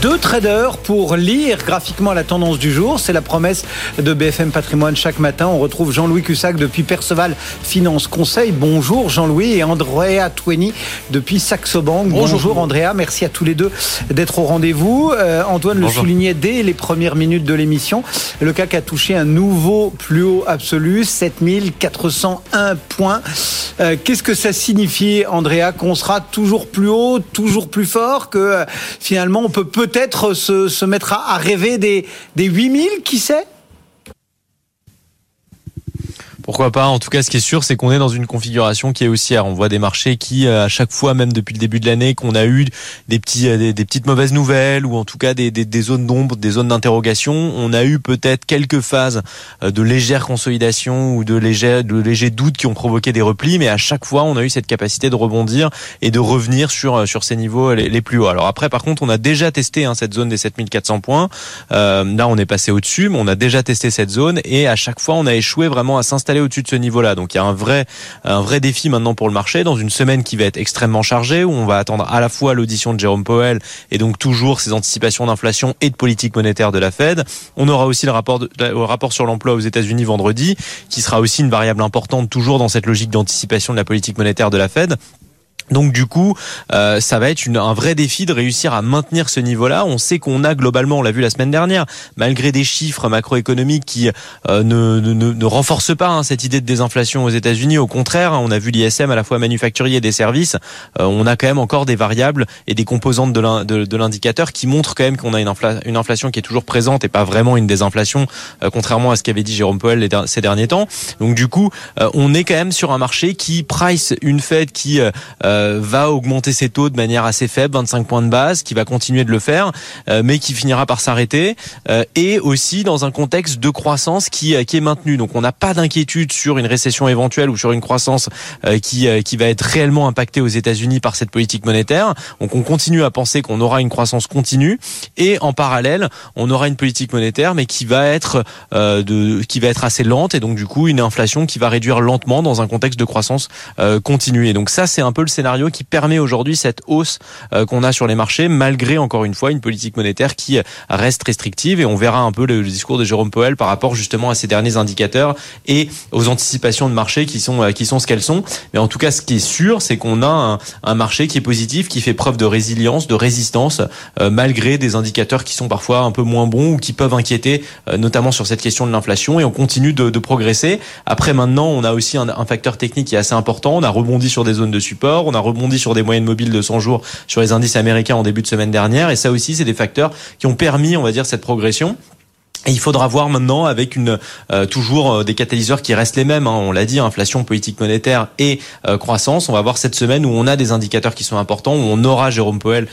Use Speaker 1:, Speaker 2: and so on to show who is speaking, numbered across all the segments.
Speaker 1: Deux traders pour lire graphiquement la tendance du jour. C'est la promesse de BFM Patrimoine chaque matin. On retrouve Jean-Louis Cussac depuis Perceval Finance Conseil. Bonjour Jean-Louis et Andrea Twenny depuis Saxo Bank. Bonjour, Andrea. Merci à tous les deux d'être au rendez-vous. Euh, Antoine le soulignait dès les premières minutes de l'émission. Le CAC a touché un nouveau plus haut absolu, 7401 points. Euh, qu'est-ce que ça signifie, Andrea, qu'on sera toujours plus haut, toujours plus fort, que euh, finalement on peut peut-être se, se, mettre à, rêver des, des 8000, qui sait?
Speaker 2: Pourquoi pas En tout cas, ce qui est sûr, c'est qu'on est dans une configuration qui est haussière. On voit des marchés qui, euh, à chaque fois, même depuis le début de l'année, qu'on a eu des petits, euh, des, petites mauvaises nouvelles ou en tout cas des, des, zones d'ombre, des zones d'interrogation. On a eu peut-être quelques phases euh, de légère consolidation ou de légers, de doutes qui ont provoqué des replis, mais à chaque fois, on a eu cette capacité de rebondir et de revenir sur sur ces niveaux les, plus hauts. Alors après, par contre, on a déjà testé hein, cette zone des 7400 points. Là, on est passé au-dessus, mais on a déjà testé cette zone et à chaque fois, on a échoué vraiment à s'installer au-dessus de ce niveau-là. Donc il y a un vrai, un vrai défi maintenant pour le marché dans une semaine qui va être extrêmement chargée où on va attendre à la fois l'audition de Jérôme Powell et donc toujours ces anticipations d'inflation et de politique monétaire de la Fed. On aura aussi le rapport, le rapport sur l'emploi aux États-Unis vendredi qui sera aussi une variable importante toujours dans cette logique d'anticipation de la politique monétaire de la Fed. Donc du coup, euh, ça va être une, un vrai défi de réussir à maintenir ce niveau-là. On sait qu'on a globalement, on l'a vu la semaine dernière, malgré des chiffres macroéconomiques qui euh, ne, ne, ne, renforcent pas hein, cette idée de désinflation aux États-Unis. Au contraire, hein, on a vu l'ISM à la fois manufacturier et des services. Euh, on a quand même encore des variables et des composantes de l'indicateur qui montrent quand même qu'on a une, inflation qui est toujours présente et pas vraiment une désinflation, contrairement à ce qu'avait dit Jérôme Powell ces derniers temps. Donc du coup, on est quand même sur un marché qui price une Fed qui euh, va augmenter ses taux de manière assez faible, 25 points de base, qui va continuer de le faire, euh, mais qui finira par s'arrêter, euh, et aussi dans un contexte de croissance qui, qui est maintenu. Donc on n'a pas d'inquiétude sur une récession éventuelle ou sur une croissance qui, qui va être réellement impactée aux États-Unis par cette politique monétaire. Donc on continue à penser qu'on aura une croissance continue, et en parallèle, on aura une politique monétaire, mais qui va être qui va être assez lente, et donc du coup une inflation qui va réduire lentement dans un contexte de croissance continue. Et donc ça, c'est un peu le qui permet aujourd'hui cette hausse euh, qu'on a sur les marchés, malgré encore une fois une politique monétaire qui reste restrictive. Et on verra un peu le, discours de Jérôme Powell par rapport justement à ces derniers indicateurs et aux anticipations de marché qui sont euh, qui sont ce qu'elles sont. Mais en tout cas, ce qui est sûr, c'est qu'on a un, un, marché qui est positif, qui fait preuve de résilience, de résistance, euh, malgré des indicateurs qui sont parfois un peu moins bons ou qui peuvent inquiéter, notamment sur cette question de l'inflation. Et on continue de, de, progresser. Après, maintenant, on a aussi un, un facteur technique qui est assez important. On a rebondi sur des zones de support. On a rebondi sur des moyennes mobiles de 100 jours sur les indices américains en début de semaine dernière. Et ça aussi, c'est des facteurs qui ont permis, on va dire, cette progression. Et il faudra voir maintenant avec une euh, toujours euh, des catalyseurs qui restent les mêmes. Hein. on l'a dit, inflation, politique monétaire et euh, croissance. On va voir cette semaine où on a des indicateurs qui sont importants, où on aura Jérôme Powell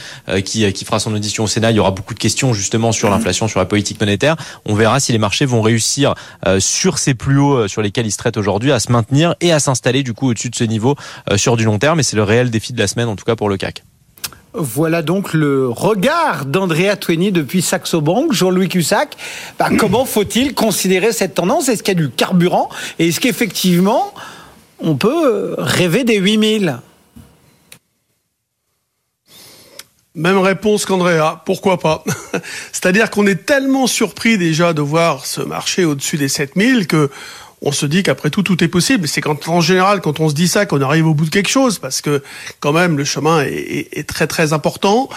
Speaker 2: qui, qui fera son audition au Sénat. Il y aura beaucoup de questions justement sur l'inflation, sur la politique monétaire. On verra si les marchés vont réussir sur ces plus hauts sur lesquels ils se traitent aujourd'hui à se maintenir et à s'installer du coup au-dessus de ce niveau sur du long terme. Et c'est le réel défi de la semaine en tout cas pour le CAC.
Speaker 1: Voilà donc le regard d'Andrea Twenny depuis Saxo Bank, Jean-Louis Cussac. Bah, comment faut-il considérer cette tendance? Est-ce qu'il y a du carburant? Et est-ce qu'effectivement, on peut rêver des 8000
Speaker 3: Même réponse qu'Andrea, pourquoi pas? C'est-à-dire qu'on est tellement surpris déjà de voir ce marché au-dessus des 7000 que on se dit qu'après tout, tout est possible. C'est quand, en général, quand on se dit ça, qu'on arrive au bout de quelque chose, parce que quand même, le chemin est, très très important.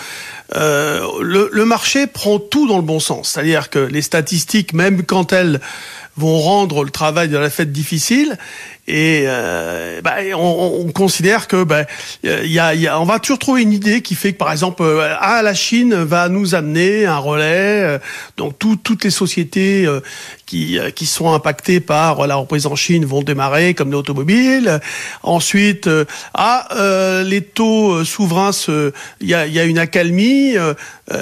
Speaker 3: Euh, le, le, marché prend tout dans le bon sens, c'est-à-dire que les statistiques, même quand elles vont rendre le travail de la fête difficile, et euh, bah, on, on, considère que bah, y a, y a, on va toujours trouver une idée qui fait que par exemple euh, ah la Chine va nous amener un relais euh, donc tout, toutes les sociétés euh, qui, qui sont impactées par la reprise en Chine vont démarrer comme l'automobile. Ensuite ah les taux souverains il y a, y a une accalmie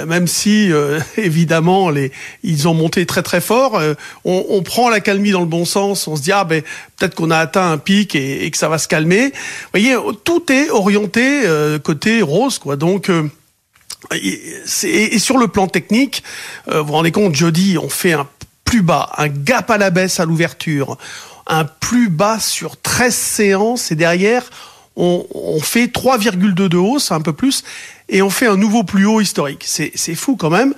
Speaker 3: même si évidemment les ils ont monté très très fort. On, on prend l'accalmie dans le bon sens on se dit ah ben peut-être qu'on a atteint un pic et, que ça va se calmer. Vous voyez, tout est orienté euh, côté rose, quoi. Donc euh, et, sur le plan technique, euh, vous vous rendez compte, jeudi, on fait un plus bas, un gap à la baisse à l'ouverture. un plus bas sur 13 séances et derrière, on, on fait 3,2 de hausse, un peu plus, et on fait un nouveau plus haut historique. C'est fou quand même.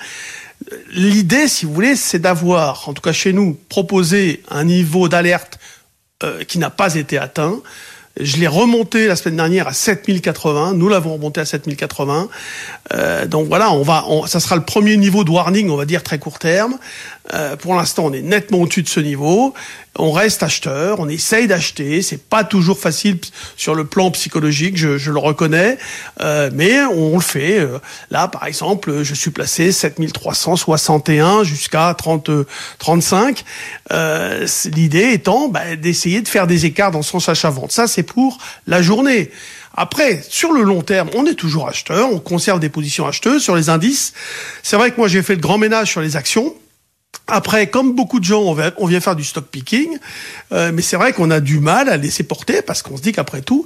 Speaker 3: L'idée, si vous voulez, c'est d'avoir, en tout cas chez nous, proposé un niveau d'alerte euh, qui n'a pas été atteint. Je l'ai remonté la semaine dernière à 7080. Nous l'avons remonté à 7080. Euh, donc voilà, on va, ça sera le premier niveau de warning, on va dire très court terme. Euh, pour l'instant, on est nettement au-dessus de ce niveau. On reste acheteur, on essaye d'acheter. C'est pas toujours facile sur le plan psychologique, je, je le reconnais, euh, mais on le fait. Euh, là, par exemple, je suis placé 7361 jusqu'à 30, 35. Euh, L'idée étant bah, d'essayer de faire des écarts dans son achat-vente. Ça, pour la journée. Après, sur le long terme, on est toujours acheteur, on conserve des positions acheteuses sur les indices. C'est vrai que moi, j'ai fait le grand ménage sur les actions. Après, comme beaucoup de gens, on, vient faire du stock picking, euh, mais c'est vrai qu'on a du mal à laisser porter parce qu'on se dit qu'après tout,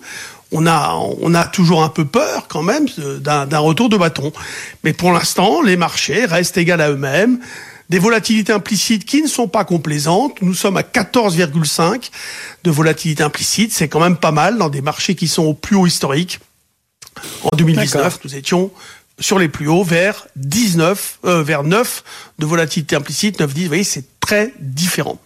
Speaker 3: on a, on a toujours un peu peur quand même d'un retour de bâton. Mais pour l'instant, les marchés restent égaux à eux-mêmes. Des volatilités implicites qui ne sont pas complaisantes. Nous sommes à 14,5 de volatilité implicite. C'est quand même pas mal dans des marchés qui sont au plus haut historique. En 2019, nous étions sur les plus hauts vers 19, euh, vers 9 de volatilité implicite, 9, 10. Vous voyez, c'est très différent.